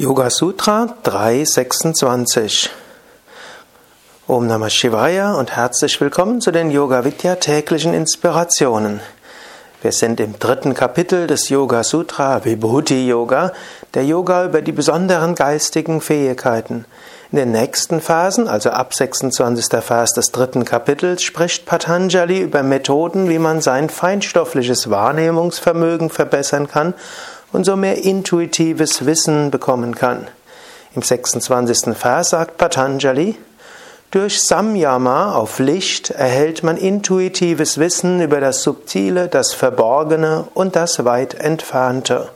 Yoga Sutra 326 Om Namah Shivaya und herzlich willkommen zu den Yoga Vidya täglichen Inspirationen. Wir sind im dritten Kapitel des Yoga Sutra Vibhuti Yoga, der Yoga über die besonderen geistigen Fähigkeiten. In den nächsten Phasen, also ab 26. Vers des dritten Kapitels, spricht Patanjali über Methoden, wie man sein feinstoffliches Wahrnehmungsvermögen verbessern kann und so mehr intuitives Wissen bekommen kann. Im 26. Vers sagt Patanjali, durch Samyama auf Licht erhält man intuitives Wissen über das Subtile, das Verborgene und das weit Entfernte.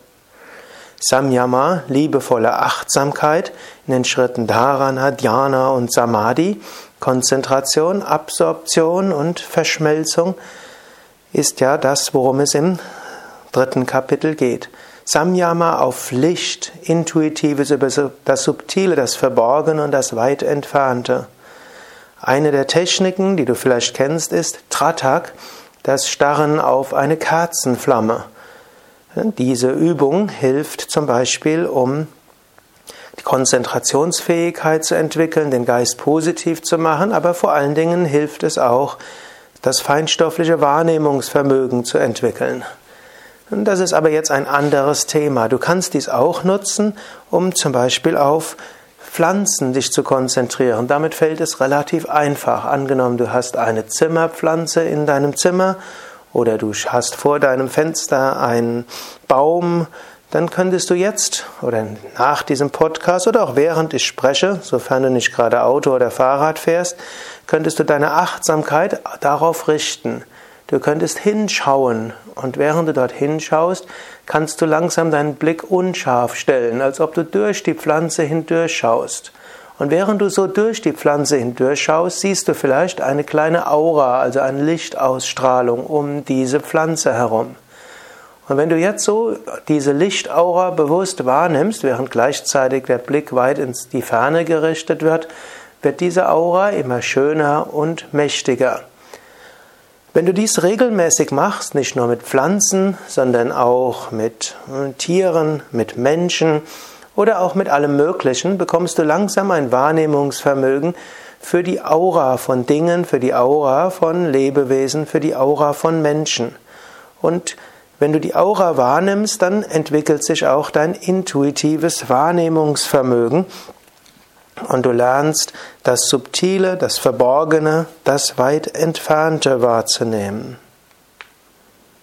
Samyama, liebevolle Achtsamkeit in den Schritten Dharana, Dhyana und Samadhi, Konzentration, Absorption und Verschmelzung, ist ja das, worum es im dritten Kapitel geht. Samyama auf Licht, Intuitives über das Subtile, das Verborgene und das weit Entfernte. Eine der Techniken, die du vielleicht kennst, ist Tratak, das Starren auf eine Kerzenflamme. Diese Übung hilft zum Beispiel, um die Konzentrationsfähigkeit zu entwickeln, den Geist positiv zu machen, aber vor allen Dingen hilft es auch, das feinstoffliche Wahrnehmungsvermögen zu entwickeln. Das ist aber jetzt ein anderes Thema. Du kannst dies auch nutzen, um zum Beispiel auf Pflanzen dich zu konzentrieren. Damit fällt es relativ einfach. Angenommen, du hast eine Zimmerpflanze in deinem Zimmer oder du hast vor deinem Fenster einen Baum, dann könntest du jetzt oder nach diesem Podcast oder auch während ich spreche, sofern du nicht gerade Auto oder Fahrrad fährst, könntest du deine Achtsamkeit darauf richten. Du könntest hinschauen und während du dort hinschaust, kannst du langsam deinen Blick unscharf stellen, als ob du durch die Pflanze hindurchschaust. Und während du so durch die Pflanze hindurchschaust, siehst du vielleicht eine kleine Aura, also eine Lichtausstrahlung um diese Pflanze herum. Und wenn du jetzt so diese Lichtaura bewusst wahrnimmst, während gleichzeitig der Blick weit ins die Ferne gerichtet wird, wird diese Aura immer schöner und mächtiger. Wenn du dies regelmäßig machst, nicht nur mit Pflanzen, sondern auch mit äh, Tieren, mit Menschen oder auch mit allem Möglichen, bekommst du langsam ein Wahrnehmungsvermögen für die Aura von Dingen, für die Aura von Lebewesen, für die Aura von Menschen. Und wenn du die Aura wahrnimmst, dann entwickelt sich auch dein intuitives Wahrnehmungsvermögen und du lernst das Subtile, das Verborgene, das weit Entfernte wahrzunehmen.